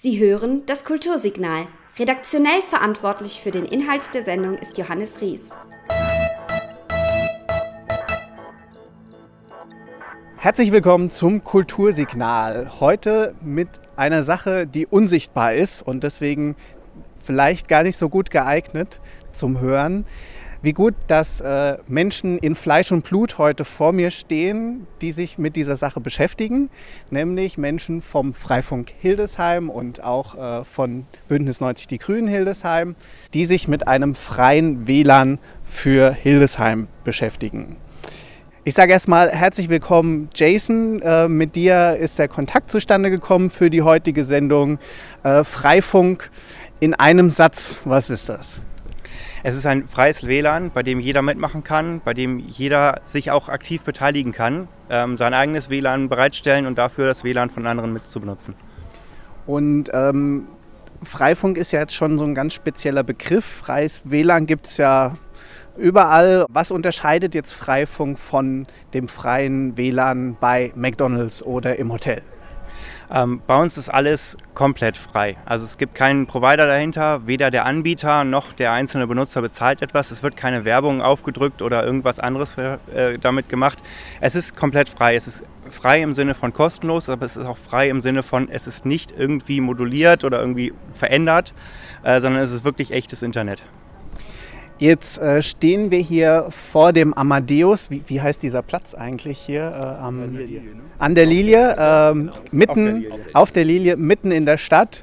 Sie hören das Kultursignal. Redaktionell verantwortlich für den Inhalt der Sendung ist Johannes Ries. Herzlich willkommen zum Kultursignal. Heute mit einer Sache, die unsichtbar ist und deswegen vielleicht gar nicht so gut geeignet zum Hören wie gut, dass äh, Menschen in Fleisch und Blut heute vor mir stehen, die sich mit dieser Sache beschäftigen, nämlich Menschen vom Freifunk Hildesheim und auch äh, von Bündnis 90 Die Grünen Hildesheim, die sich mit einem freien WLAN für Hildesheim beschäftigen. Ich sage erstmal herzlich willkommen, Jason. Äh, mit dir ist der Kontakt zustande gekommen für die heutige Sendung. Äh, Freifunk in einem Satz, was ist das? Es ist ein freies WLAN, bei dem jeder mitmachen kann, bei dem jeder sich auch aktiv beteiligen kann, ähm, sein eigenes WLAN bereitstellen und dafür das WLAN von anderen mit zu benutzen. Und ähm, Freifunk ist ja jetzt schon so ein ganz spezieller Begriff. Freies WLAN gibt es ja überall. Was unterscheidet jetzt Freifunk von dem freien WLAN bei McDonald's oder im Hotel? Ähm, bei uns ist alles komplett frei. Also es gibt keinen Provider dahinter, weder der Anbieter noch der einzelne Benutzer bezahlt etwas. Es wird keine Werbung aufgedrückt oder irgendwas anderes äh, damit gemacht. Es ist komplett frei. Es ist frei im Sinne von kostenlos, aber es ist auch frei im Sinne von, es ist nicht irgendwie moduliert oder irgendwie verändert, äh, sondern es ist wirklich echtes Internet. Jetzt äh, stehen wir hier vor dem Amadeus. Wie, wie heißt dieser Platz eigentlich hier? Äh, am, an der Lilie. Ne? An der Lilie, ähm, mitten auf der Lilie. auf der Lilie, mitten in der Stadt.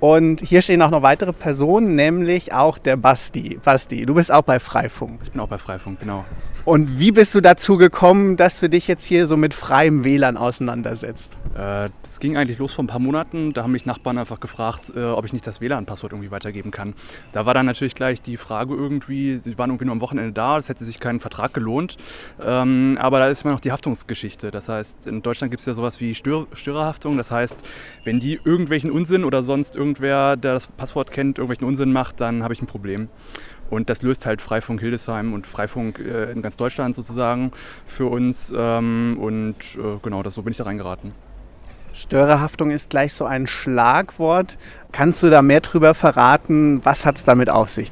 Und hier stehen auch noch weitere Personen, nämlich auch der Basti. Basti, du bist auch bei Freifunk. Ich bin auch bei Freifunk, genau. Und wie bist du dazu gekommen, dass du dich jetzt hier so mit freiem WLAN auseinandersetzt? Äh, das ging eigentlich los vor ein paar Monaten. Da haben mich Nachbarn einfach gefragt, äh, ob ich nicht das WLAN-Passwort irgendwie weitergeben kann. Da war dann natürlich gleich die Frage irgendwie, sie waren irgendwie nur am Wochenende da, es hätte sich keinen Vertrag gelohnt. Ähm, aber da ist immer noch die Haftungsgeschichte. Das heißt, in Deutschland gibt es ja sowas wie Stör Störerhaftung. Das heißt, wenn die irgendwelchen Unsinn oder sonst irgendwer, der das Passwort kennt, irgendwelchen Unsinn macht, dann habe ich ein Problem. Und das löst halt Freifunk Hildesheim und Freifunk äh, in ganz Deutschland sozusagen für uns. Ähm, und äh, genau, das, so bin ich da reingeraten. Störerhaftung ist gleich so ein Schlagwort. Kannst du da mehr drüber verraten? Was hat es damit auf sich?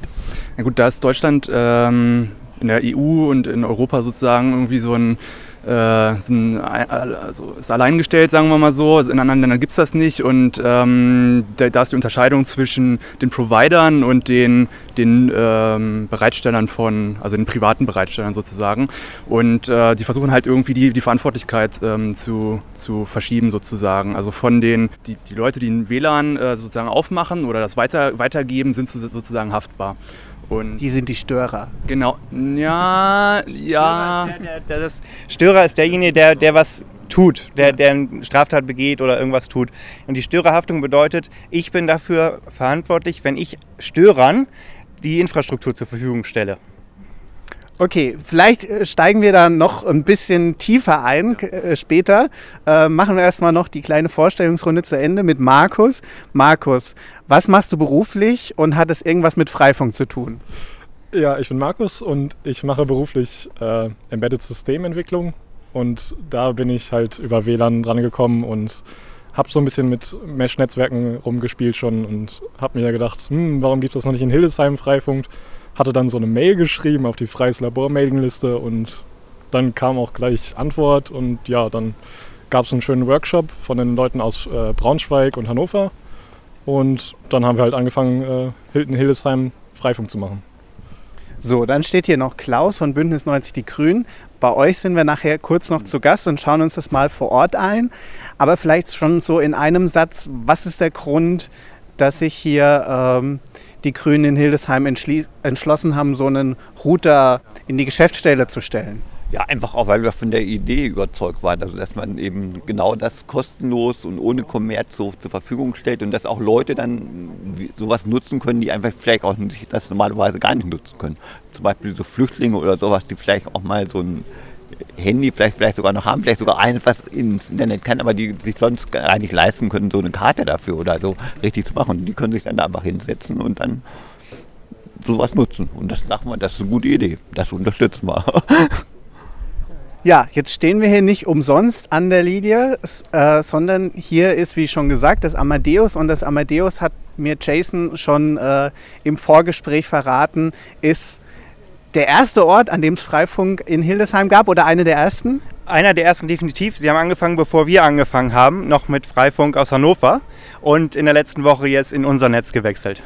Na gut, da ist Deutschland ähm, in der EU und in Europa sozusagen irgendwie so ein äh, sind, also ist alleingestellt, sagen wir mal so. In anderen Ländern gibt es das nicht. Und ähm, da, da, ist die Unterscheidung zwischen den Providern und den, den ähm, Bereitstellern von, also den privaten Bereitstellern sozusagen. Und äh, die versuchen halt irgendwie die, die Verantwortlichkeit ähm, zu, zu verschieben sozusagen. Also von den, die, die Leute, die ein WLAN äh, sozusagen aufmachen oder das weiter, weitergeben, sind sozusagen haftbar. Und die sind die Störer. Genau. Ja, ja. Störer ist, der, der, der, das Störer ist derjenige, der, der was tut, der, der eine Straftat begeht oder irgendwas tut. Und die Störerhaftung bedeutet, ich bin dafür verantwortlich, wenn ich Störern die Infrastruktur zur Verfügung stelle. Okay, vielleicht äh, steigen wir da noch ein bisschen tiefer ein äh, später. Äh, machen wir erstmal noch die kleine Vorstellungsrunde zu Ende mit Markus. Markus, was machst du beruflich und hat es irgendwas mit Freifunk zu tun? Ja, ich bin Markus und ich mache beruflich äh, Embedded Systementwicklung und da bin ich halt über WLAN drangekommen und habe so ein bisschen mit Mesh-Netzwerken rumgespielt schon und habe mir ja gedacht, hm, warum gibt es das noch nicht in Hildesheim Freifunk? Hatte dann so eine Mail geschrieben auf die Freies Labor Mailingliste und dann kam auch gleich Antwort und ja, dann gab es einen schönen Workshop von den Leuten aus äh, Braunschweig und Hannover und dann haben wir halt angefangen, äh, Hilton Hildesheim Freifunk zu machen. So, dann steht hier noch Klaus von Bündnis 90 Die Grünen. Bei euch sind wir nachher kurz noch zu Gast und schauen uns das mal vor Ort ein. Aber vielleicht schon so in einem Satz, was ist der Grund, dass sich hier ähm, die Grünen in Hildesheim entschlossen haben, so einen Router in die Geschäftsstelle zu stellen? Ja, einfach auch, weil wir von der Idee überzeugt waren, also dass man eben genau das kostenlos und ohne Kommerz so zur Verfügung stellt und dass auch Leute dann sowas nutzen können, die einfach vielleicht auch nicht, das normalerweise gar nicht nutzen können. Zum Beispiel so Flüchtlinge oder sowas, die vielleicht auch mal so ein Handy vielleicht, vielleicht sogar noch haben, vielleicht sogar eines, was ins Internet kann, aber die sich sonst gar nicht leisten können, so eine Karte dafür oder so richtig zu machen. Die können sich dann da einfach hinsetzen und dann sowas nutzen. Und das sagen wir, das ist eine gute Idee. Das unterstützen wir. Ja, jetzt stehen wir hier nicht umsonst an der Linie, äh, sondern hier ist, wie schon gesagt, das Amadeus und das Amadeus hat mir Jason schon äh, im Vorgespräch verraten, ist der erste Ort, an dem es Freifunk in Hildesheim gab oder einer der ersten? Einer der ersten definitiv. Sie haben angefangen, bevor wir angefangen haben, noch mit Freifunk aus Hannover und in der letzten Woche jetzt in unser Netz gewechselt.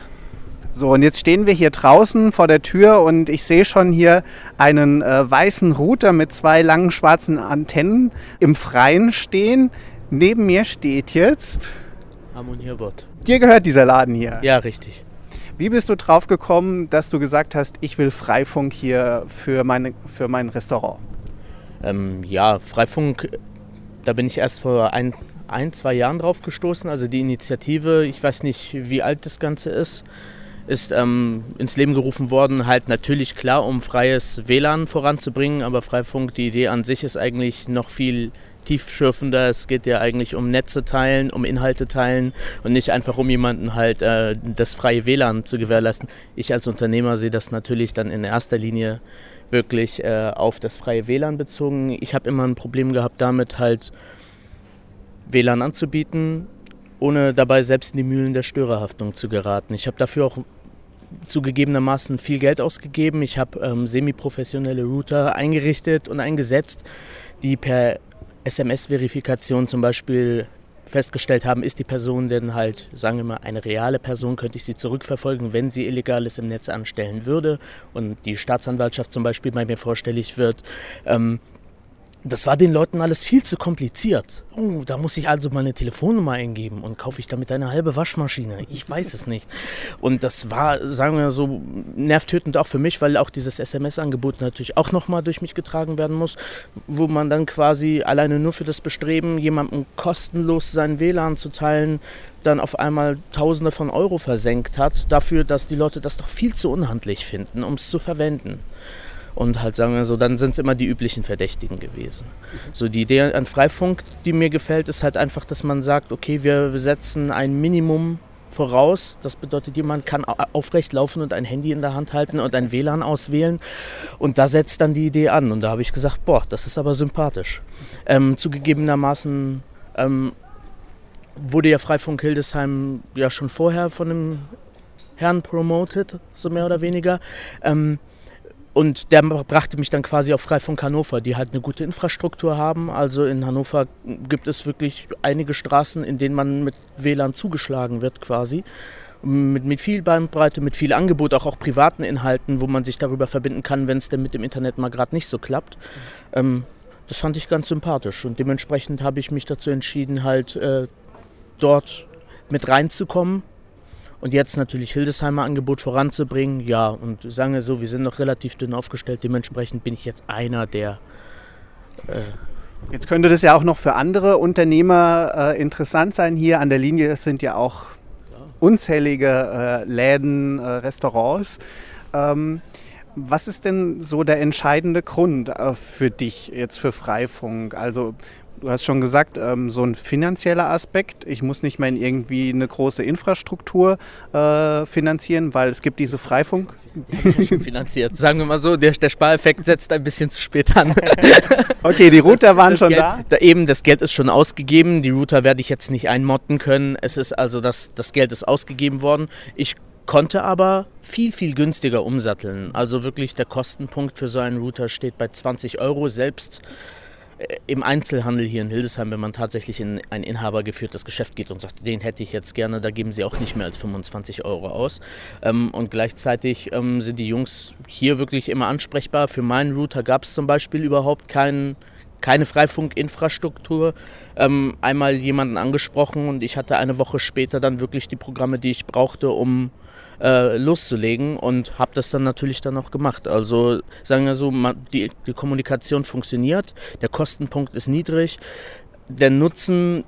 So, und jetzt stehen wir hier draußen vor der Tür und ich sehe schon hier einen äh, weißen Router mit zwei langen schwarzen Antennen im Freien stehen. Neben mir steht jetzt. Harmonierbot. Dir gehört dieser Laden hier. Ja, richtig. Wie bist du drauf gekommen, dass du gesagt hast, ich will Freifunk hier für, meine, für mein Restaurant? Ähm, ja, Freifunk, da bin ich erst vor ein, ein, zwei Jahren drauf gestoßen. Also die Initiative, ich weiß nicht, wie alt das Ganze ist ist ähm, ins Leben gerufen worden, halt natürlich klar, um freies WLAN voranzubringen, aber Freifunk, die Idee an sich ist eigentlich noch viel tiefschürfender. Es geht ja eigentlich um Netze teilen, um Inhalte teilen und nicht einfach um jemanden halt äh, das freie WLAN zu gewährleisten. Ich als Unternehmer sehe das natürlich dann in erster Linie wirklich äh, auf das freie WLAN bezogen. Ich habe immer ein Problem gehabt damit halt WLAN anzubieten, ohne dabei selbst in die Mühlen der Störerhaftung zu geraten. Ich habe dafür auch zugegebenermaßen viel Geld ausgegeben. Ich habe ähm, semi-professionelle Router eingerichtet und eingesetzt, die per SMS-Verifikation zum Beispiel festgestellt haben, ist die Person denn halt, sagen wir mal, eine reale Person, könnte ich sie zurückverfolgen, wenn sie Illegales im Netz anstellen würde und die Staatsanwaltschaft zum Beispiel bei mir vorstellig wird. Ähm, das war den Leuten alles viel zu kompliziert. Oh, da muss ich also meine Telefonnummer eingeben und kaufe ich damit eine halbe Waschmaschine. Ich weiß es nicht. Und das war, sagen wir so, nervtötend auch für mich, weil auch dieses SMS-Angebot natürlich auch nochmal durch mich getragen werden muss, wo man dann quasi alleine nur für das Bestreben, jemandem kostenlos sein WLAN zu teilen, dann auf einmal Tausende von Euro versenkt hat, dafür, dass die Leute das doch viel zu unhandlich finden, um es zu verwenden. Und halt sagen wir so, dann sind es immer die üblichen Verdächtigen gewesen. So die Idee an Freifunk, die mir gefällt, ist halt einfach, dass man sagt, okay, wir setzen ein Minimum voraus. Das bedeutet, jemand kann aufrecht laufen und ein Handy in der Hand halten und ein WLAN auswählen. Und da setzt dann die Idee an. Und da habe ich gesagt, boah, das ist aber sympathisch. Ähm, zugegebenermaßen ähm, wurde ja Freifunk Hildesheim ja schon vorher von einem Herrn promoted, so mehr oder weniger. Ähm, und der brachte mich dann quasi auf Freifunk Hannover, die halt eine gute Infrastruktur haben. Also in Hannover gibt es wirklich einige Straßen, in denen man mit WLAN zugeschlagen wird quasi. Mit, mit viel Bandbreite, mit viel Angebot, auch, auch privaten Inhalten, wo man sich darüber verbinden kann, wenn es denn mit dem Internet mal gerade nicht so klappt. Ähm, das fand ich ganz sympathisch und dementsprechend habe ich mich dazu entschieden, halt äh, dort mit reinzukommen und jetzt natürlich Hildesheimer Angebot voranzubringen, ja, und sagen wir so, wir sind noch relativ dünn aufgestellt, dementsprechend bin ich jetzt einer der. Äh jetzt könnte das ja auch noch für andere Unternehmer äh, interessant sein. Hier an der Linie sind ja auch unzählige äh, Läden, äh, Restaurants. Ähm, was ist denn so der entscheidende Grund äh, für dich jetzt für Freifunk? Also du hast schon gesagt, ähm, so ein finanzieller Aspekt. Ich muss nicht mehr in irgendwie eine große Infrastruktur äh, finanzieren, weil es gibt diese Freifunk. schon finanziert. Sagen wir mal so, der, der Spareffekt setzt ein bisschen zu spät an. okay, die Router das, waren das schon Geld, da? da? Eben, das Geld ist schon ausgegeben. Die Router werde ich jetzt nicht einmotten können. Es ist also, das, das Geld ist ausgegeben worden. Ich konnte aber viel, viel günstiger umsatteln. Also wirklich der Kostenpunkt für so einen Router steht bei 20 Euro selbst im Einzelhandel hier in Hildesheim, wenn man tatsächlich in ein inhabergeführtes Geschäft geht und sagt, den hätte ich jetzt gerne, da geben sie auch nicht mehr als 25 Euro aus. Ähm, und gleichzeitig ähm, sind die Jungs hier wirklich immer ansprechbar. Für meinen Router gab es zum Beispiel überhaupt keinen keine Freifunkinfrastruktur. Ähm, einmal jemanden angesprochen und ich hatte eine Woche später dann wirklich die Programme, die ich brauchte, um äh, loszulegen und habe das dann natürlich dann auch gemacht. Also sagen wir so, die, die Kommunikation funktioniert, der Kostenpunkt ist niedrig, der Nutzen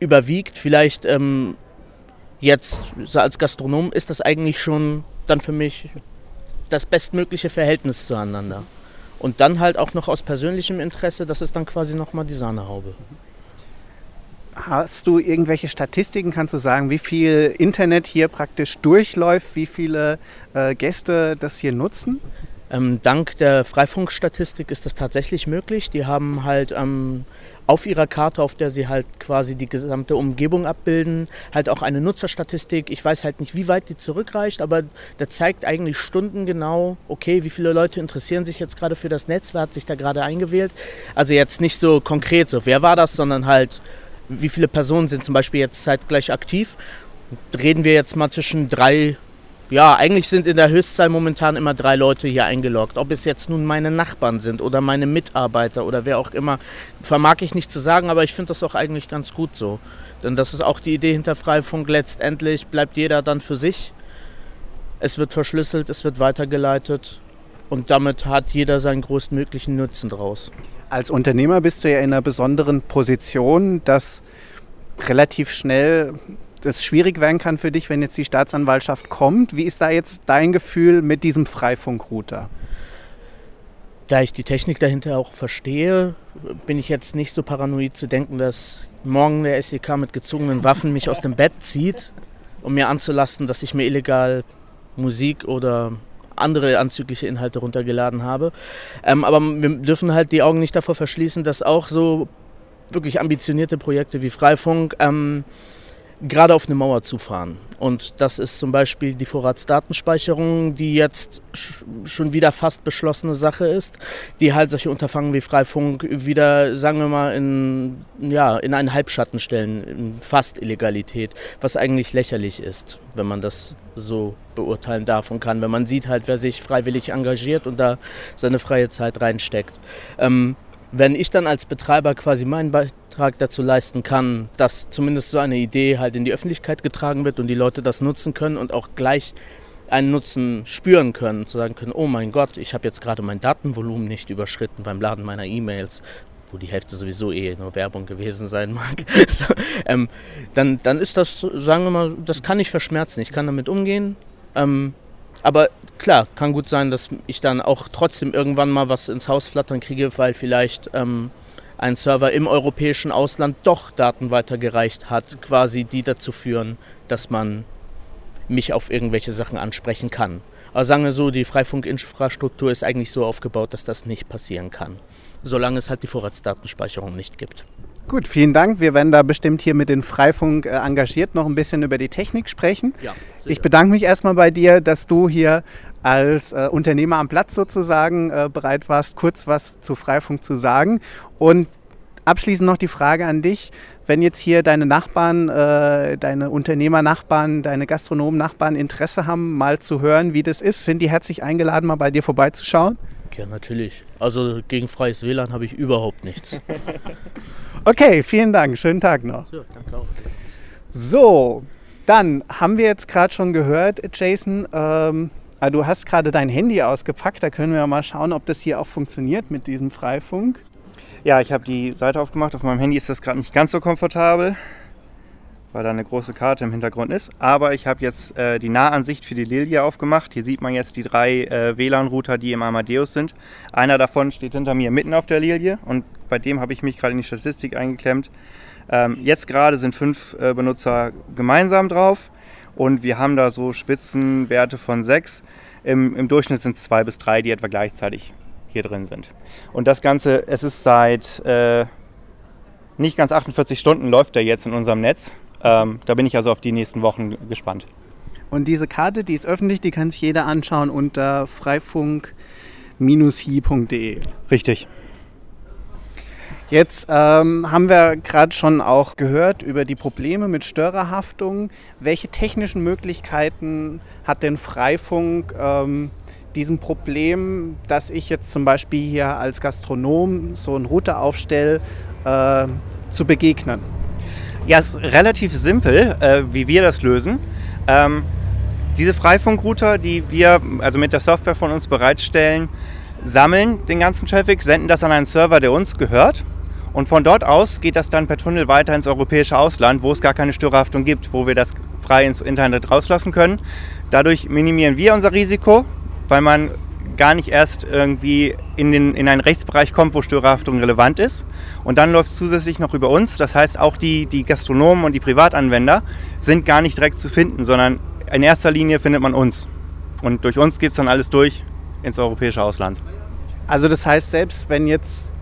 überwiegt. Vielleicht ähm, jetzt als Gastronom ist das eigentlich schon dann für mich das bestmögliche Verhältnis zueinander. Und dann halt auch noch aus persönlichem Interesse, das ist dann quasi nochmal die Sahnehaube. Hast du irgendwelche Statistiken? Kannst du sagen, wie viel Internet hier praktisch durchläuft, wie viele äh, Gäste das hier nutzen? Ähm, dank der Freifunkstatistik ist das tatsächlich möglich. Die haben halt ähm, auf ihrer Karte, auf der sie halt quasi die gesamte Umgebung abbilden, halt auch eine Nutzerstatistik. Ich weiß halt nicht, wie weit die zurückreicht, aber der zeigt eigentlich stundengenau, okay, wie viele Leute interessieren sich jetzt gerade für das Netz, wer hat sich da gerade eingewählt. Also jetzt nicht so konkret so, wer war das, sondern halt, wie viele Personen sind zum Beispiel jetzt zeitgleich aktiv. Reden wir jetzt mal zwischen drei ja, eigentlich sind in der Höchstzahl momentan immer drei Leute hier eingeloggt. Ob es jetzt nun meine Nachbarn sind oder meine Mitarbeiter oder wer auch immer, vermag ich nicht zu sagen, aber ich finde das auch eigentlich ganz gut so. Denn das ist auch die Idee hinter Freifunk. Letztendlich bleibt jeder dann für sich. Es wird verschlüsselt, es wird weitergeleitet und damit hat jeder seinen größtmöglichen Nutzen draus. Als Unternehmer bist du ja in einer besonderen Position, dass relativ schnell das schwierig werden kann für dich, wenn jetzt die Staatsanwaltschaft kommt. Wie ist da jetzt dein Gefühl mit diesem Freifunkrouter? Da ich die Technik dahinter auch verstehe, bin ich jetzt nicht so paranoid zu denken, dass morgen der SEK mit gezogenen Waffen mich aus dem Bett zieht, um mir anzulasten, dass ich mir illegal Musik oder andere anzügliche Inhalte runtergeladen habe. Ähm, aber wir dürfen halt die Augen nicht davor verschließen, dass auch so wirklich ambitionierte Projekte wie Freifunk ähm, gerade auf eine Mauer zufahren. Und das ist zum Beispiel die Vorratsdatenspeicherung, die jetzt schon wieder fast beschlossene Sache ist, die halt solche Unterfangen wie Freifunk wieder, sagen wir mal, in, ja, in einen Halbschatten stellen, in fast Illegalität, was eigentlich lächerlich ist, wenn man das so beurteilen darf und kann, wenn man sieht halt, wer sich freiwillig engagiert und da seine freie Zeit reinsteckt. Ähm, wenn ich dann als Betreiber quasi meinen Beitrag dazu leisten kann, dass zumindest so eine Idee halt in die Öffentlichkeit getragen wird und die Leute das nutzen können und auch gleich einen Nutzen spüren können, zu sagen können, oh mein Gott, ich habe jetzt gerade mein Datenvolumen nicht überschritten beim Laden meiner E-Mails, wo die Hälfte sowieso eh nur Werbung gewesen sein mag, so, ähm, dann, dann ist das, sagen wir mal, das kann ich verschmerzen, ich kann damit umgehen. Ähm, aber klar, kann gut sein, dass ich dann auch trotzdem irgendwann mal was ins Haus flattern kriege, weil vielleicht ähm, ein Server im europäischen Ausland doch Daten weitergereicht hat, quasi die dazu führen, dass man mich auf irgendwelche Sachen ansprechen kann. Aber sagen wir so, die Freifunkinfrastruktur ist eigentlich so aufgebaut, dass das nicht passieren kann, solange es halt die Vorratsdatenspeicherung nicht gibt. Gut, vielen Dank. Wir werden da bestimmt hier mit den Freifunk äh, engagiert noch ein bisschen über die Technik sprechen. Ja, ich bedanke mich erstmal bei dir, dass du hier als äh, Unternehmer am Platz sozusagen äh, bereit warst, kurz was zu Freifunk zu sagen. Und abschließend noch die Frage an dich. Wenn jetzt hier deine Nachbarn, äh, deine Unternehmernachbarn, deine Gastronomen-Nachbarn Interesse haben, mal zu hören, wie das ist, sind die herzlich eingeladen, mal bei dir vorbeizuschauen? Ja, natürlich. Also gegen freies WLAN habe ich überhaupt nichts. okay, vielen Dank. Schönen Tag noch. So, danke auch. So, dann haben wir jetzt gerade schon gehört, Jason, ähm, ah, du hast gerade dein Handy ausgepackt. Da können wir mal schauen, ob das hier auch funktioniert mit diesem Freifunk. Ja, ich habe die Seite aufgemacht. Auf meinem Handy ist das gerade nicht ganz so komfortabel, weil da eine große Karte im Hintergrund ist. Aber ich habe jetzt äh, die Nahansicht für die Lilie aufgemacht. Hier sieht man jetzt die drei äh, WLAN-Router, die im Amadeus sind. Einer davon steht hinter mir mitten auf der Lilie und bei dem habe ich mich gerade in die Statistik eingeklemmt. Ähm, jetzt gerade sind fünf äh, Benutzer gemeinsam drauf und wir haben da so Spitzenwerte von sechs. Im, im Durchschnitt sind es zwei bis drei, die etwa gleichzeitig hier drin sind. Und das Ganze, es ist seit äh, nicht ganz 48 Stunden läuft er jetzt in unserem Netz. Ähm, da bin ich also auf die nächsten Wochen gespannt. Und diese Karte, die ist öffentlich, die kann sich jeder anschauen unter freifunk-hi.de. Richtig. Jetzt ähm, haben wir gerade schon auch gehört über die Probleme mit Störerhaftung. Welche technischen Möglichkeiten hat denn Freifunk, ähm, diesem Problem, dass ich jetzt zum Beispiel hier als Gastronom so einen Router aufstelle, äh, zu begegnen? Ja, es ist relativ simpel, äh, wie wir das lösen. Ähm, diese Freifunkrouter, die wir also mit der Software von uns bereitstellen, sammeln den ganzen Traffic, senden das an einen Server, der uns gehört. Und von dort aus geht das dann per Tunnel weiter ins europäische Ausland, wo es gar keine Störerhaftung gibt, wo wir das frei ins Internet rauslassen können. Dadurch minimieren wir unser Risiko weil man gar nicht erst irgendwie in, den, in einen Rechtsbereich kommt, wo Störerhaftung relevant ist. Und dann läuft es zusätzlich noch über uns. Das heißt, auch die, die Gastronomen und die Privatanwender sind gar nicht direkt zu finden, sondern in erster Linie findet man uns. Und durch uns geht es dann alles durch ins europäische Ausland. Also das heißt, selbst wenn jetzt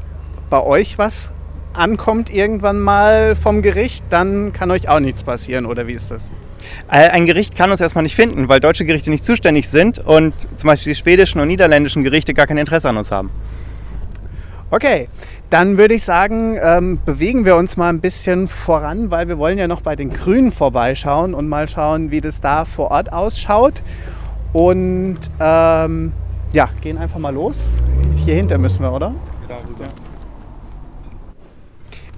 bei euch was ankommt irgendwann mal vom Gericht, dann kann euch auch nichts passieren, oder wie ist das? Äh, Ein Gericht kann uns erstmal nicht finden, weil deutsche Gerichte nicht zuständig sind und zum Beispiel die schwedischen und niederländischen Gerichte gar kein Interesse an uns haben. Okay, dann würde ich sagen, ähm, bewegen wir uns mal ein bisschen voran, weil wir wollen ja noch bei den Grünen vorbeischauen und mal schauen, wie das da vor Ort ausschaut. Und ähm, ja, gehen einfach mal los. Hier hinter müssen wir, oder?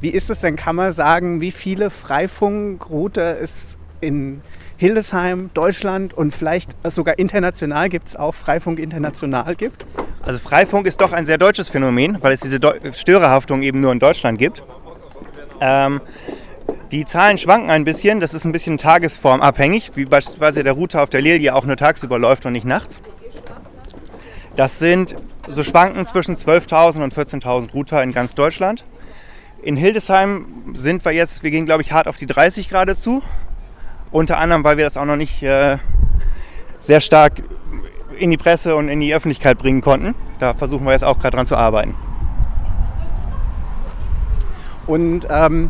Wie ist es denn, kann man sagen, wie viele Freifunkrouter es in Hildesheim, Deutschland und vielleicht sogar international gibt es auch Freifunk international gibt? Also Freifunk ist doch ein sehr deutsches Phänomen, weil es diese Deu Störerhaftung eben nur in Deutschland gibt. Ähm, die Zahlen schwanken ein bisschen, das ist ein bisschen tagesformabhängig, wie beispielsweise der Router auf der Lilie auch nur tagsüber läuft und nicht nachts. Das sind so schwanken zwischen 12.000 und 14.000 Router in ganz Deutschland. In Hildesheim sind wir jetzt, wir gehen glaube ich hart auf die 30 Grad zu. Unter anderem, weil wir das auch noch nicht äh, sehr stark in die Presse und in die Öffentlichkeit bringen konnten. Da versuchen wir jetzt auch gerade dran zu arbeiten. Und ähm,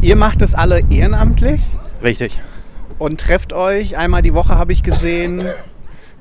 ihr macht das alle ehrenamtlich Richtig. und trefft euch einmal die Woche, habe ich gesehen.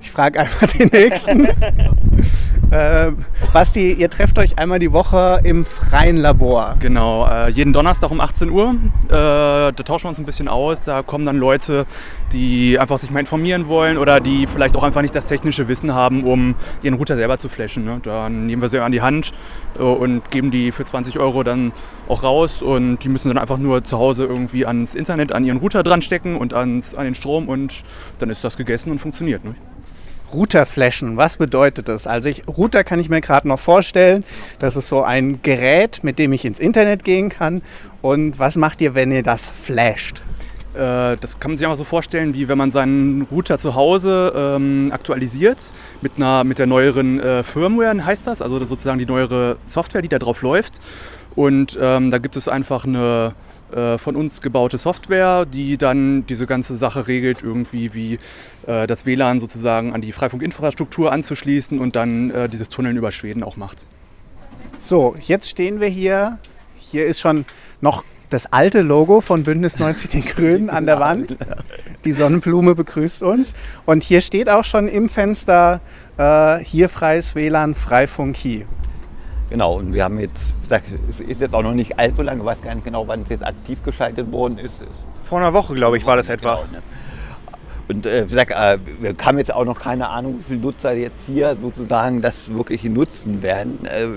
Ich frage einfach den nächsten. äh, Basti, ihr trefft euch einmal die Woche im freien Labor. Genau, äh, jeden Donnerstag um 18 Uhr. Äh, da tauschen wir uns ein bisschen aus. Da kommen dann Leute, die einfach sich mal informieren wollen oder die vielleicht auch einfach nicht das technische Wissen haben, um ihren Router selber zu flashen. Ne? Dann nehmen wir sie an die Hand äh, und geben die für 20 Euro dann auch raus und die müssen dann einfach nur zu Hause irgendwie ans Internet, an ihren Router dran stecken und ans, an den Strom und dann ist das gegessen und funktioniert. Ne? Routerflashen, was bedeutet das? Also ich, Router kann ich mir gerade noch vorstellen. Das ist so ein Gerät, mit dem ich ins Internet gehen kann. Und was macht ihr, wenn ihr das flasht? Äh, Das kann man sich einfach so vorstellen, wie wenn man seinen Router zu Hause ähm, aktualisiert mit, einer, mit der neueren äh, Firmware, heißt das, also sozusagen die neuere Software, die da drauf läuft. Und ähm, da gibt es einfach eine äh, von uns gebaute Software, die dann diese ganze Sache regelt, irgendwie wie äh, das WLAN sozusagen an die Freifunkinfrastruktur anzuschließen und dann äh, dieses Tunneln über Schweden auch macht. So, jetzt stehen wir hier. Hier ist schon noch das alte Logo von Bündnis 90 Den Grünen an der Wand. Die Sonnenblume begrüßt uns. Und hier steht auch schon im Fenster, äh, hier freies WLAN, Freifunk hier. Genau, und wir haben jetzt, es ist jetzt auch noch nicht allzu lange, ich weiß gar nicht genau, wann es jetzt aktiv geschaltet worden ist. Vor einer Woche, glaube ich, war das etwa. Genau, ne? Und äh, gesagt, äh, wir haben jetzt auch noch keine Ahnung, wie viele Nutzer jetzt hier sozusagen das wirklich nutzen werden. Äh,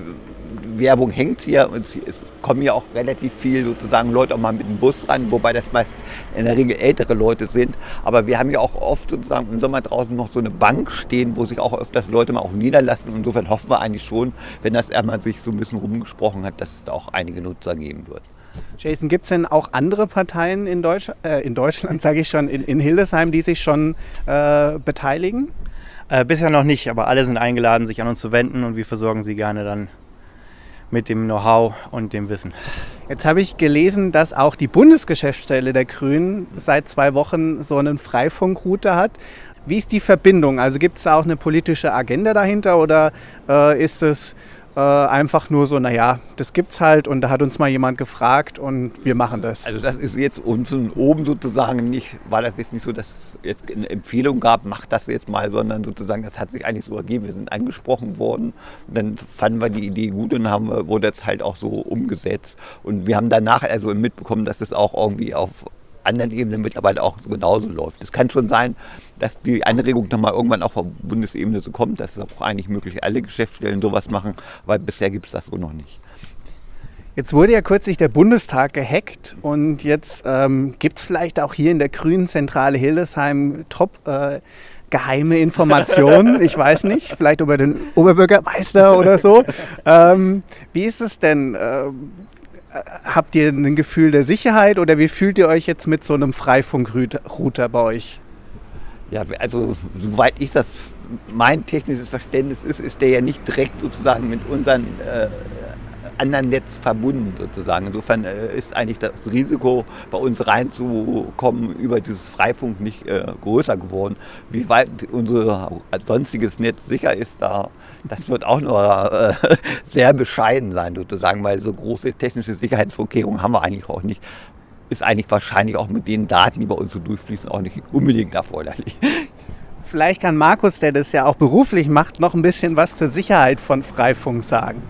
Werbung hängt hier und es kommen ja auch relativ viel sozusagen Leute auch mal mit dem Bus ran, wobei das meist in der Regel ältere Leute sind. Aber wir haben ja auch oft sozusagen im Sommer draußen noch so eine Bank stehen, wo sich auch öfters Leute mal auch niederlassen. Und insofern hoffen wir eigentlich schon, wenn das einmal sich so ein bisschen rumgesprochen hat, dass es da auch einige Nutzer geben wird. Jason, gibt es denn auch andere Parteien in, Deutsch, äh, in Deutschland, sage ich schon, in, in Hildesheim, die sich schon äh, beteiligen? Äh, bisher noch nicht, aber alle sind eingeladen, sich an uns zu wenden und wir versorgen sie gerne dann mit dem Know-how und dem Wissen. Jetzt habe ich gelesen, dass auch die Bundesgeschäftsstelle der Grünen seit zwei Wochen so einen Freifunkrouter hat. Wie ist die Verbindung? Also gibt es da auch eine politische Agenda dahinter oder äh, ist es äh, einfach nur so, naja, das gibt's halt und da hat uns mal jemand gefragt und wir machen das? Also das ist jetzt unten oben sozusagen nicht, war das jetzt nicht so, dass es jetzt eine Empfehlung gab, macht das jetzt mal, sondern sozusagen, das hat sich eigentlich so ergeben. Wir sind angesprochen worden dann fanden wir die Idee gut und haben, wurde jetzt halt auch so umgesetzt. Und wir haben danach also mitbekommen, dass es auch irgendwie auf anderen Ebenen mittlerweile auch so genauso läuft. Es kann schon sein, dass die Anregung nochmal irgendwann auch von Bundesebene so kommt, dass es auch eigentlich möglich alle Geschäftsstellen sowas machen, weil bisher gibt es das so noch nicht. Jetzt wurde ja kürzlich der Bundestag gehackt und jetzt ähm, gibt es vielleicht auch hier in der Grünen Zentrale Hildesheim top äh, geheime Informationen. Ich weiß nicht, vielleicht über den Oberbürgermeister oder so. Ähm, wie ist es denn? Ähm, äh, habt ihr ein Gefühl der Sicherheit oder wie fühlt ihr euch jetzt mit so einem Freifunkrouter bei euch? Ja, also soweit ich das, mein technisches Verständnis ist, ist der ja nicht direkt sozusagen mit unseren äh, anderen Netz verbunden sozusagen. Insofern äh, ist eigentlich das Risiko, bei uns reinzukommen über dieses Freifunk nicht äh, größer geworden. Wie weit unser sonstiges Netz sicher ist, da, das wird auch nur äh, sehr bescheiden sein sozusagen, weil so große technische Sicherheitsvorkehrungen haben wir eigentlich auch nicht. Ist eigentlich wahrscheinlich auch mit den Daten, die bei uns so durchfließen, auch nicht unbedingt erforderlich. Vielleicht kann Markus, der das ja auch beruflich macht, noch ein bisschen was zur Sicherheit von Freifunk sagen.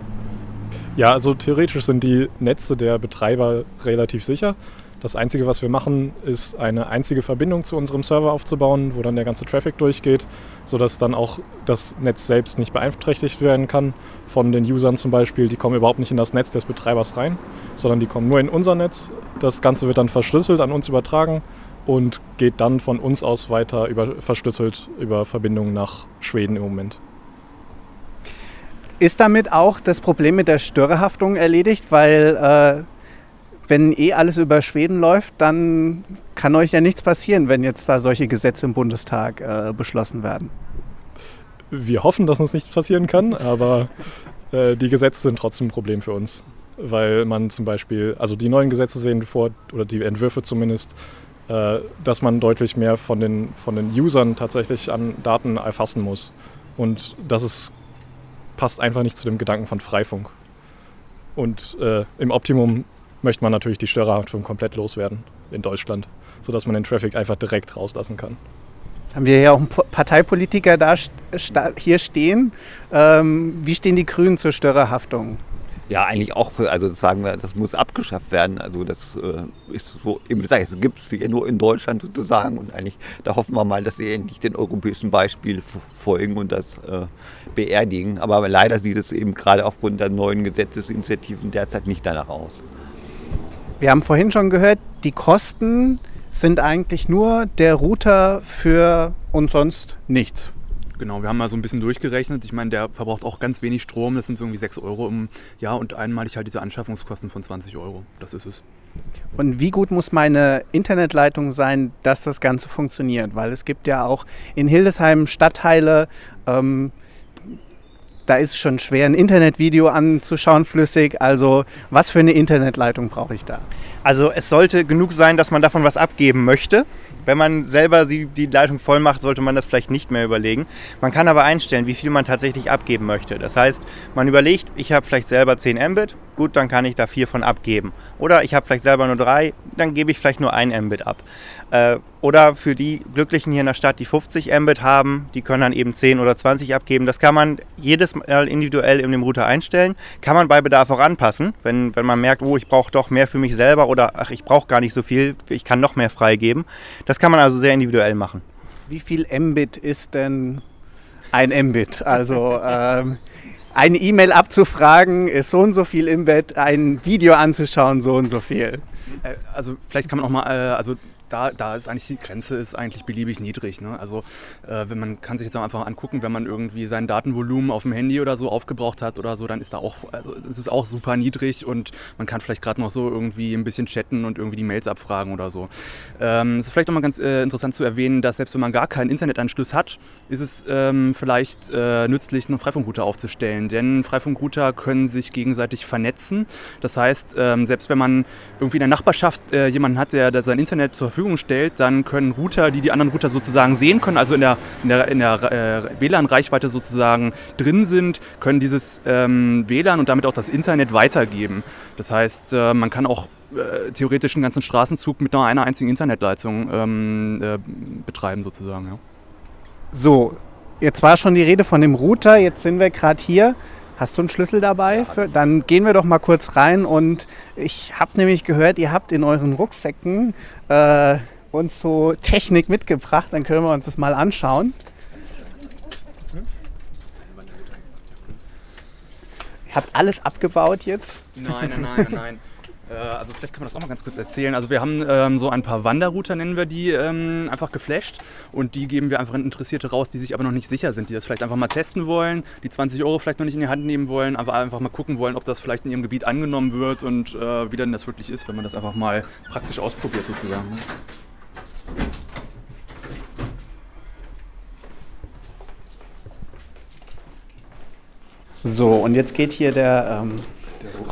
Ja, also theoretisch sind die Netze der Betreiber relativ sicher. Das Einzige, was wir machen, ist eine einzige Verbindung zu unserem Server aufzubauen, wo dann der ganze Traffic durchgeht, sodass dann auch das Netz selbst nicht beeinträchtigt werden kann von den Usern zum Beispiel. Die kommen überhaupt nicht in das Netz des Betreibers rein, sondern die kommen nur in unser Netz. Das Ganze wird dann verschlüsselt an uns übertragen und geht dann von uns aus weiter über, verschlüsselt über Verbindungen nach Schweden im Moment. Ist damit auch das Problem mit der Störerhaftung erledigt? Weil äh, wenn eh alles über Schweden läuft, dann kann euch ja nichts passieren, wenn jetzt da solche Gesetze im Bundestag äh, beschlossen werden. Wir hoffen, dass uns nichts passieren kann, aber äh, die Gesetze sind trotzdem ein Problem für uns. Weil man zum Beispiel, also die neuen Gesetze sehen vor, oder die Entwürfe zumindest, äh, dass man deutlich mehr von den, von den Usern tatsächlich an Daten erfassen muss. Und das ist, passt einfach nicht zu dem Gedanken von Freifunk. Und äh, im Optimum möchte man natürlich die Störerhaftung komplett loswerden in Deutschland, sodass man den Traffic einfach direkt rauslassen kann. Jetzt haben wir ja auch einen Parteipolitiker da hier stehen. Ähm, wie stehen die Grünen zur Störerhaftung? ja eigentlich auch für, also sagen wir, das muss abgeschafft werden. Also das äh, ist so, eben gesagt, es gibt es ja nur in Deutschland sozusagen und eigentlich, da hoffen wir mal, dass sie endlich den europäischen Beispiel folgen und das äh, beerdigen. Aber leider sieht es eben gerade aufgrund der neuen Gesetzesinitiativen derzeit nicht danach aus. Wir haben vorhin schon gehört, die Kosten sind eigentlich nur der Router für und sonst nichts. Genau, wir haben mal so ein bisschen durchgerechnet. Ich meine, der verbraucht auch ganz wenig Strom. Das sind so irgendwie 6 Euro im Jahr und einmalig halt diese Anschaffungskosten von 20 Euro. Das ist es. Und wie gut muss meine Internetleitung sein, dass das Ganze funktioniert? Weil es gibt ja auch in Hildesheim Stadtteile, ähm, da ist es schon schwer, ein Internetvideo anzuschauen flüssig. Also was für eine Internetleitung brauche ich da? Also es sollte genug sein, dass man davon was abgeben möchte. Wenn man selber die Leitung voll macht, sollte man das vielleicht nicht mehr überlegen. Man kann aber einstellen, wie viel man tatsächlich abgeben möchte. Das heißt, man überlegt, ich habe vielleicht selber 10 Mbit, gut, dann kann ich da 4 von abgeben. Oder ich habe vielleicht selber nur 3, dann gebe ich vielleicht nur 1 Mbit ab. Äh, oder für die Glücklichen hier in der Stadt, die 50 Mbit haben, die können dann eben 10 oder 20 abgeben. Das kann man jedes Mal individuell in dem Router einstellen. Kann man bei Bedarf auch anpassen. Wenn, wenn man merkt, oh, ich brauche doch mehr für mich selber oder ach, ich brauche gar nicht so viel, ich kann noch mehr freigeben. Das kann man also sehr individuell machen. Wie viel Mbit ist denn ein Mbit? Also ähm, eine E-Mail abzufragen ist so und so viel Mbit, ein Video anzuschauen so und so viel. Äh, also vielleicht kann man auch mal, äh, also da, da ist eigentlich die Grenze ist eigentlich beliebig niedrig. Ne? Also äh, wenn man kann sich jetzt einfach angucken, wenn man irgendwie sein Datenvolumen auf dem Handy oder so aufgebraucht hat oder so, dann ist da auch, also es ist auch super niedrig und man kann vielleicht gerade noch so irgendwie ein bisschen chatten und irgendwie die Mails abfragen oder so. Ähm, ist vielleicht auch mal ganz äh, interessant zu erwähnen, dass selbst wenn man gar keinen Internetanschluss hat, ist es ähm, vielleicht äh, nützlich, einen Freifunkrouter aufzustellen. Denn Freifunkrouter können sich gegenseitig vernetzen. Das heißt, ähm, selbst wenn man irgendwie in der Nachbarschaft äh, jemanden hat, der, der sein Internet zur Verfügung Verfügung stellt, dann können Router, die die anderen Router sozusagen sehen können, also in der, in der, in der äh, WLAN-Reichweite sozusagen drin sind, können dieses ähm, WLAN und damit auch das Internet weitergeben. Das heißt, äh, man kann auch äh, theoretisch einen ganzen Straßenzug mit nur einer einzigen Internetleitung ähm, äh, betreiben sozusagen. Ja. So, jetzt war schon die Rede von dem Router, jetzt sind wir gerade hier. Hast du einen Schlüssel dabei? Für, dann gehen wir doch mal kurz rein und ich habe nämlich gehört, ihr habt in euren Rucksäcken äh, uns so Technik mitgebracht. Dann können wir uns das mal anschauen. Ihr habt alles abgebaut jetzt? Nein, nein, nein, nein. Äh, also vielleicht kann man das auch mal ganz kurz erzählen. Also wir haben ähm, so ein paar Wanderrouter, nennen wir die, ähm, einfach geflasht und die geben wir einfach an Interessierte raus, die sich aber noch nicht sicher sind, die das vielleicht einfach mal testen wollen, die 20 Euro vielleicht noch nicht in die Hand nehmen wollen, aber einfach mal gucken wollen, ob das vielleicht in ihrem Gebiet angenommen wird und äh, wie denn das wirklich ist, wenn man das einfach mal praktisch ausprobiert sozusagen. Ne? So, und jetzt geht hier der ähm,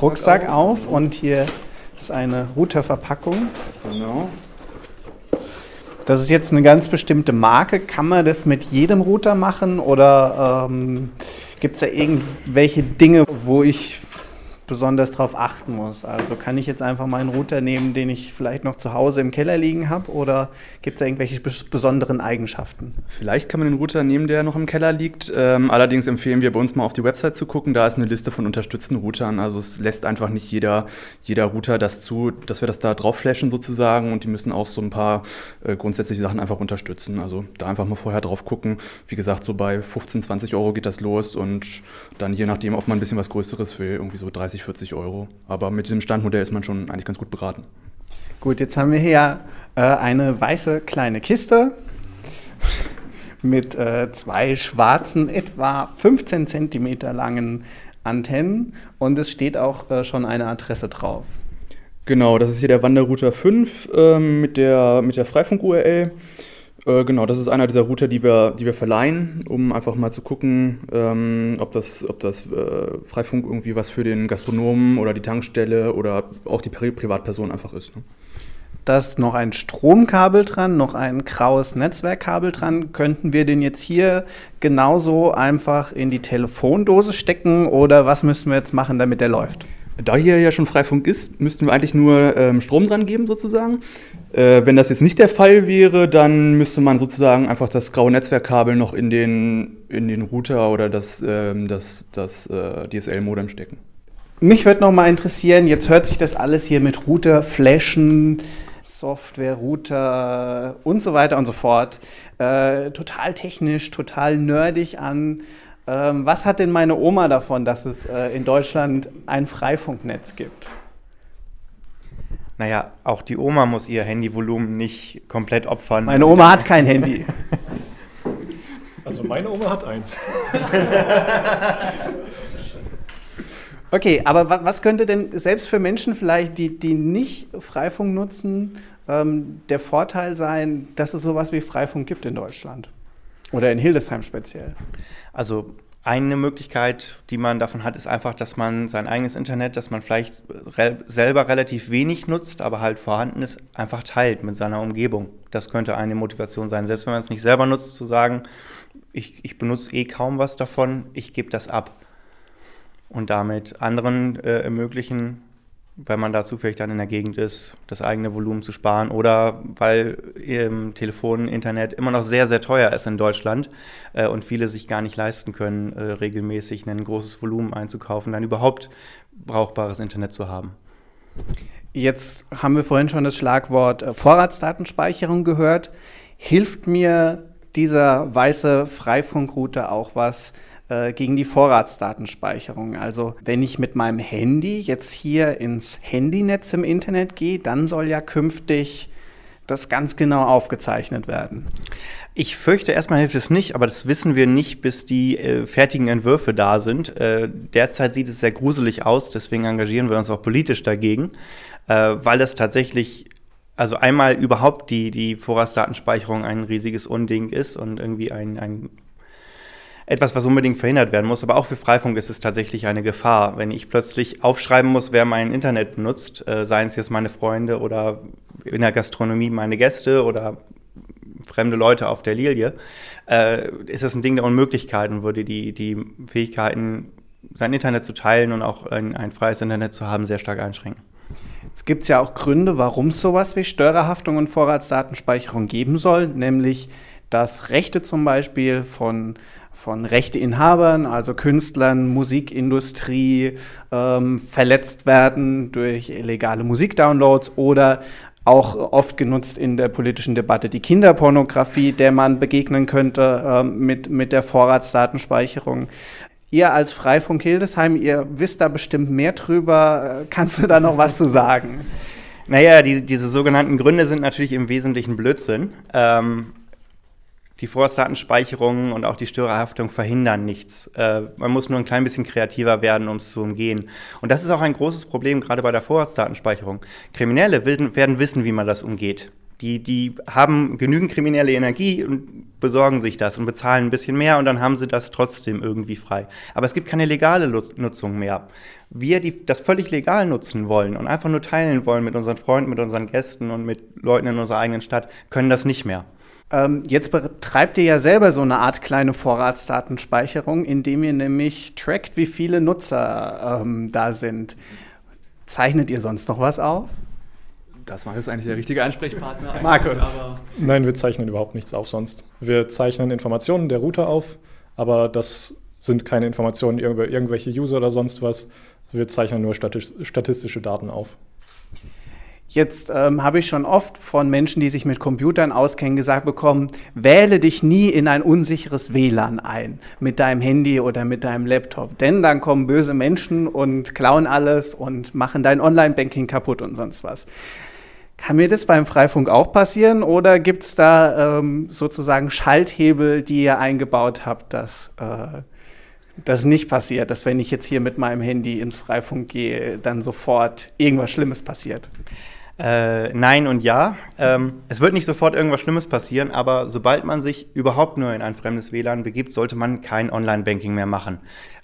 Rucksack, Rucksack auf und hier ist eine Routerverpackung. Genau. Das ist jetzt eine ganz bestimmte Marke. Kann man das mit jedem Router machen oder ähm, gibt es da irgendwelche Dinge, wo ich besonders darauf achten muss. Also kann ich jetzt einfach mal einen Router nehmen, den ich vielleicht noch zu Hause im Keller liegen habe oder gibt es da irgendwelche besonderen Eigenschaften? Vielleicht kann man den Router nehmen, der noch im Keller liegt. Ähm, allerdings empfehlen wir bei uns mal auf die Website zu gucken. Da ist eine Liste von unterstützten Routern. Also es lässt einfach nicht jeder, jeder Router das zu, dass wir das da drauf flashen sozusagen und die müssen auch so ein paar äh, grundsätzliche Sachen einfach unterstützen. Also da einfach mal vorher drauf gucken. Wie gesagt, so bei 15, 20 Euro geht das los und dann je nachdem, ob man ein bisschen was Größeres will, irgendwie so 30 30, 40 Euro. Aber mit diesem Standmodell ist man schon eigentlich ganz gut beraten. Gut, jetzt haben wir hier äh, eine weiße kleine Kiste mit äh, zwei schwarzen, etwa 15 cm langen Antennen und es steht auch äh, schon eine Adresse drauf. Genau, das ist hier der Wanderrouter 5 ähm, mit der, mit der Freifunk-URL. Äh, genau, das ist einer dieser Router, die wir, die wir verleihen, um einfach mal zu gucken, ähm, ob das, ob das äh, Freifunk irgendwie was für den Gastronomen oder die Tankstelle oder auch die Pri Privatperson einfach ist. Ne? Da ist noch ein Stromkabel dran, noch ein graues Netzwerkkabel dran. Könnten wir den jetzt hier genauso einfach in die Telefondose stecken oder was müssen wir jetzt machen, damit der läuft? Da hier ja schon Freifunk ist, müssten wir eigentlich nur ähm, Strom dran geben sozusagen. Äh, wenn das jetzt nicht der Fall wäre, dann müsste man sozusagen einfach das graue Netzwerkkabel noch in den, in den Router oder das, ähm, das, das äh, DSL-Modem stecken. Mich würde noch mal interessieren, jetzt hört sich das alles hier mit Router, Flashen, Software, Router und so weiter und so fort äh, total technisch, total nerdig an. Ähm, was hat denn meine Oma davon, dass es äh, in Deutschland ein Freifunknetz gibt? Naja, auch die Oma muss ihr Handyvolumen nicht komplett opfern. Meine Oma hat kein Handy. Also meine Oma hat eins. okay, aber was könnte denn selbst für Menschen vielleicht, die, die nicht Freifunk nutzen, ähm, der Vorteil sein, dass es sowas wie Freifunk gibt in Deutschland? Oder in Hildesheim speziell? Also eine Möglichkeit, die man davon hat, ist einfach, dass man sein eigenes Internet, das man vielleicht re selber relativ wenig nutzt, aber halt vorhanden ist, einfach teilt mit seiner Umgebung. Das könnte eine Motivation sein. Selbst wenn man es nicht selber nutzt, zu sagen, ich, ich benutze eh kaum was davon, ich gebe das ab. Und damit anderen äh, ermöglichen, weil man da zufällig dann in der Gegend ist, das eigene Volumen zu sparen oder weil ähm, Telefon, Internet immer noch sehr, sehr teuer ist in Deutschland äh, und viele sich gar nicht leisten können, äh, regelmäßig ein großes Volumen einzukaufen, dann überhaupt brauchbares Internet zu haben. Jetzt haben wir vorhin schon das Schlagwort äh, Vorratsdatenspeicherung gehört. Hilft mir dieser weiße Freifunkrouter auch was, äh, gegen die Vorratsdatenspeicherung. Also wenn ich mit meinem Handy jetzt hier ins Handynetz im Internet gehe, dann soll ja künftig das ganz genau aufgezeichnet werden. Ich fürchte, erstmal hilft es nicht, aber das wissen wir nicht, bis die äh, fertigen Entwürfe da sind. Äh, derzeit sieht es sehr gruselig aus, deswegen engagieren wir uns auch politisch dagegen, äh, weil das tatsächlich, also einmal überhaupt die, die Vorratsdatenspeicherung ein riesiges Unding ist und irgendwie ein, ein etwas, was unbedingt verhindert werden muss. Aber auch für Freifunk ist es tatsächlich eine Gefahr, wenn ich plötzlich aufschreiben muss, wer mein Internet benutzt, äh, seien es jetzt meine Freunde oder in der Gastronomie meine Gäste oder fremde Leute auf der Lilie, äh, ist das ein Ding der Unmöglichkeit und würde die, die Fähigkeiten, sein Internet zu teilen und auch ein, ein freies Internet zu haben, sehr stark einschränken. Es gibt ja auch Gründe, warum es sowas wie Störerhaftung und Vorratsdatenspeicherung geben soll, nämlich dass Rechte zum Beispiel von von Rechteinhabern, also Künstlern, Musikindustrie ähm, verletzt werden durch illegale Musikdownloads oder auch oft genutzt in der politischen Debatte die Kinderpornografie, der man begegnen könnte ähm, mit, mit der Vorratsdatenspeicherung. Ihr als Freifunk Hildesheim, ihr wisst da bestimmt mehr drüber. Kannst du da noch was zu sagen? Naja, die, diese sogenannten Gründe sind natürlich im Wesentlichen Blödsinn. Ähm, die Vorratsdatenspeicherung und auch die Störerhaftung verhindern nichts. Äh, man muss nur ein klein bisschen kreativer werden, um es zu umgehen. Und das ist auch ein großes Problem, gerade bei der Vorratsdatenspeicherung. Kriminelle werden wissen, wie man das umgeht. Die, die haben genügend kriminelle Energie und besorgen sich das und bezahlen ein bisschen mehr und dann haben sie das trotzdem irgendwie frei. Aber es gibt keine legale Nutzung mehr. Wir, die das völlig legal nutzen wollen und einfach nur teilen wollen mit unseren Freunden, mit unseren Gästen und mit Leuten in unserer eigenen Stadt, können das nicht mehr. Ähm, jetzt betreibt ihr ja selber so eine Art kleine Vorratsdatenspeicherung, indem ihr nämlich trackt, wie viele Nutzer ähm, da sind. Zeichnet ihr sonst noch was auf? Das war jetzt eigentlich der richtige Ansprechpartner. Markus. Nein, wir zeichnen überhaupt nichts auf sonst. Wir zeichnen Informationen der Router auf, aber das sind keine Informationen über irgendwelche User oder sonst was. Wir zeichnen nur statistische Daten auf. Jetzt ähm, habe ich schon oft von Menschen, die sich mit Computern auskennen, gesagt bekommen, wähle dich nie in ein unsicheres WLAN ein mit deinem Handy oder mit deinem Laptop, denn dann kommen böse Menschen und klauen alles und machen dein Online-Banking kaputt und sonst was. Kann mir das beim Freifunk auch passieren oder gibt es da ähm, sozusagen Schalthebel, die ihr eingebaut habt, dass äh, das nicht passiert, dass wenn ich jetzt hier mit meinem Handy ins Freifunk gehe, dann sofort irgendwas Schlimmes passiert? Äh, nein und ja. Ähm, es wird nicht sofort irgendwas Schlimmes passieren, aber sobald man sich überhaupt nur in ein fremdes WLAN begibt, sollte man kein Online-Banking mehr machen.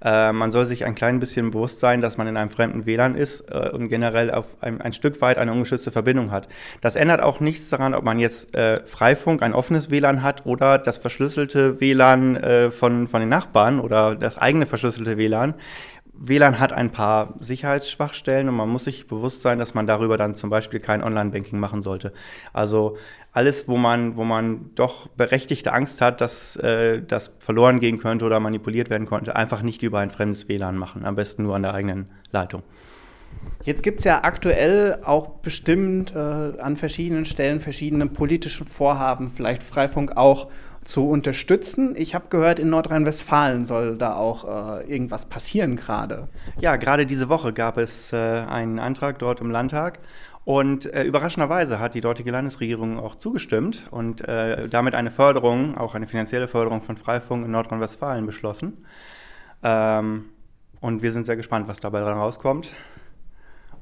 Äh, man soll sich ein klein bisschen bewusst sein, dass man in einem fremden WLAN ist äh, und generell auf ein, ein, Stück weit eine ungeschützte Verbindung hat. Das ändert auch nichts daran, ob man jetzt äh, Freifunk, ein offenes WLAN hat oder das verschlüsselte WLAN äh, von, von den Nachbarn oder das eigene verschlüsselte WLAN. WLAN hat ein paar Sicherheitsschwachstellen und man muss sich bewusst sein, dass man darüber dann zum Beispiel kein Online-Banking machen sollte. Also alles, wo man, wo man doch berechtigte Angst hat, dass äh, das verloren gehen könnte oder manipuliert werden konnte, einfach nicht über ein fremdes WLAN machen. Am besten nur an der eigenen Leitung. Jetzt gibt es ja aktuell auch bestimmt äh, an verschiedenen Stellen verschiedene politische Vorhaben, vielleicht Freifunk auch zu unterstützen. Ich habe gehört, in Nordrhein-Westfalen soll da auch äh, irgendwas passieren gerade. Ja, gerade diese Woche gab es äh, einen Antrag dort im Landtag. Und äh, überraschenderweise hat die dortige Landesregierung auch zugestimmt und äh, damit eine Förderung, auch eine finanzielle Förderung von Freifunk in Nordrhein-Westfalen beschlossen. Ähm, und wir sind sehr gespannt, was dabei rauskommt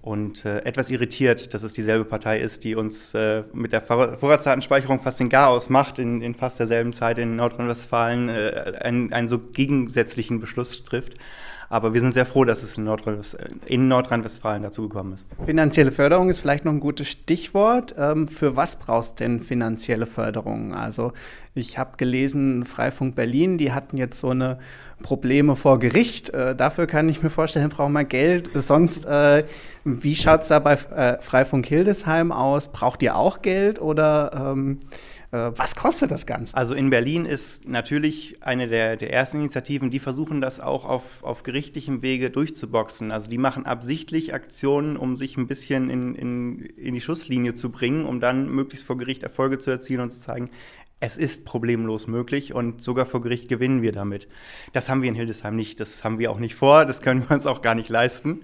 und äh, etwas irritiert, dass es dieselbe Partei ist, die uns äh, mit der Vorratsdatenspeicherung fast den Garaus macht, in, in fast derselben Zeit in Nordrhein-Westfalen äh, einen, einen so gegensätzlichen Beschluss trifft. Aber wir sind sehr froh, dass es in Nordrhein-Westfalen dazu gekommen ist. Finanzielle Förderung ist vielleicht noch ein gutes Stichwort. Ähm, für was brauchst denn finanzielle Förderung? Also ich habe gelesen, Freifunk Berlin, die hatten jetzt so eine Probleme vor Gericht. Äh, dafür kann ich mir vorstellen, brauchen wir Geld. Sonst, äh, wie schaut es da bei äh, Freifunk Hildesheim aus? Braucht ihr auch Geld oder ähm, äh, was kostet das Ganze? Also in Berlin ist natürlich eine der, der ersten Initiativen, die versuchen das auch auf, auf gerichtlichem Wege durchzuboxen. Also die machen absichtlich Aktionen, um sich ein bisschen in, in, in die Schusslinie zu bringen, um dann möglichst vor Gericht Erfolge zu erzielen und zu zeigen, es ist problemlos möglich und sogar vor Gericht gewinnen wir damit. Das haben wir in Hildesheim nicht, das haben wir auch nicht vor, das können wir uns auch gar nicht leisten.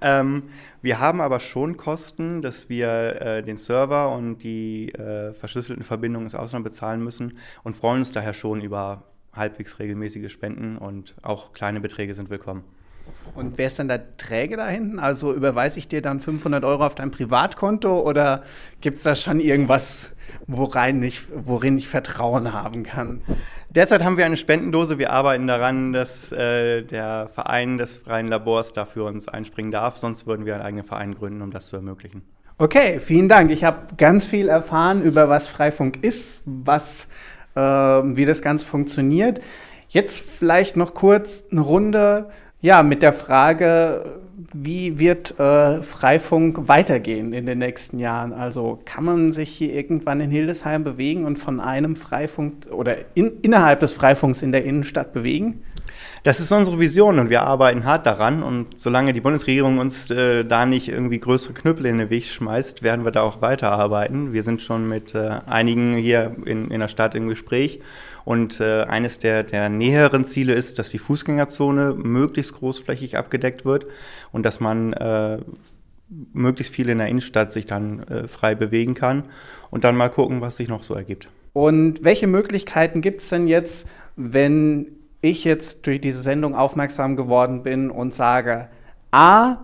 Ähm, wir haben aber schon Kosten, dass wir äh, den Server und die äh, verschlüsselten Verbindungen ins Ausland bezahlen müssen und freuen uns daher schon über halbwegs regelmäßige Spenden und auch kleine Beträge sind willkommen. Und wer ist dann der Träger da hinten? Also überweise ich dir dann 500 Euro auf dein Privatkonto oder gibt es da schon irgendwas, worein ich, worin ich Vertrauen haben kann? Derzeit haben wir eine Spendendose. Wir arbeiten daran, dass äh, der Verein des freien Labors dafür uns einspringen darf. Sonst würden wir einen eigenen Verein gründen, um das zu ermöglichen. Okay, vielen Dank. Ich habe ganz viel erfahren über was Freifunk ist, was, äh, wie das Ganze funktioniert. Jetzt vielleicht noch kurz eine Runde ja, mit der Frage, wie wird äh, Freifunk weitergehen in den nächsten Jahren? Also kann man sich hier irgendwann in Hildesheim bewegen und von einem Freifunk oder in, innerhalb des Freifunks in der Innenstadt bewegen? Das ist unsere Vision und wir arbeiten hart daran. Und solange die Bundesregierung uns äh, da nicht irgendwie größere Knüppel in den Weg schmeißt, werden wir da auch weiterarbeiten. Wir sind schon mit äh, einigen hier in, in der Stadt im Gespräch und äh, eines der, der näheren Ziele ist, dass die Fußgängerzone möglichst großflächig abgedeckt wird und dass man äh, möglichst viel in der Innenstadt sich dann äh, frei bewegen kann und dann mal gucken, was sich noch so ergibt. Und welche Möglichkeiten gibt es denn jetzt, wenn ich jetzt durch diese Sendung aufmerksam geworden bin und sage, a,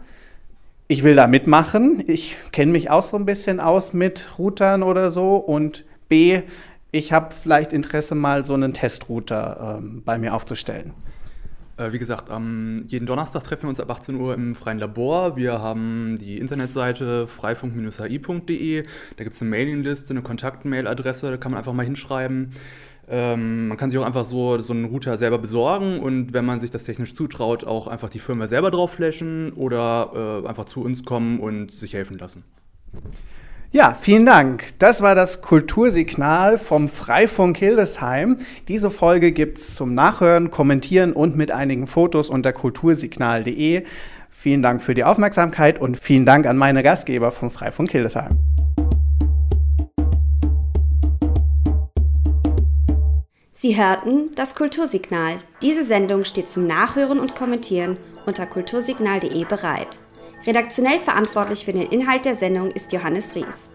ich will da mitmachen. Ich kenne mich auch so ein bisschen aus mit Routern oder so. Und B, ich habe vielleicht Interesse, mal so einen Testrouter ähm, bei mir aufzustellen. Äh, wie gesagt, jeden Donnerstag treffen wir uns ab 18 Uhr im freien Labor. Wir haben die Internetseite freifunk-hi.de. Da gibt es eine Mailingliste, eine Kontaktmailadresse, da kann man einfach mal hinschreiben. Ähm, man kann sich auch einfach so, so einen Router selber besorgen und wenn man sich das technisch zutraut, auch einfach die Firma selber drauf flashen oder äh, einfach zu uns kommen und sich helfen lassen. Ja, vielen Dank. Das war das Kultursignal vom Freifunk Hildesheim. Diese Folge gibt es zum Nachhören, Kommentieren und mit einigen Fotos unter kultursignal.de. Vielen Dank für die Aufmerksamkeit und vielen Dank an meine Gastgeber vom Freifunk Hildesheim. Sie hörten das Kultursignal. Diese Sendung steht zum Nachhören und Kommentieren unter kultursignal.de bereit. Redaktionell verantwortlich für den Inhalt der Sendung ist Johannes Ries.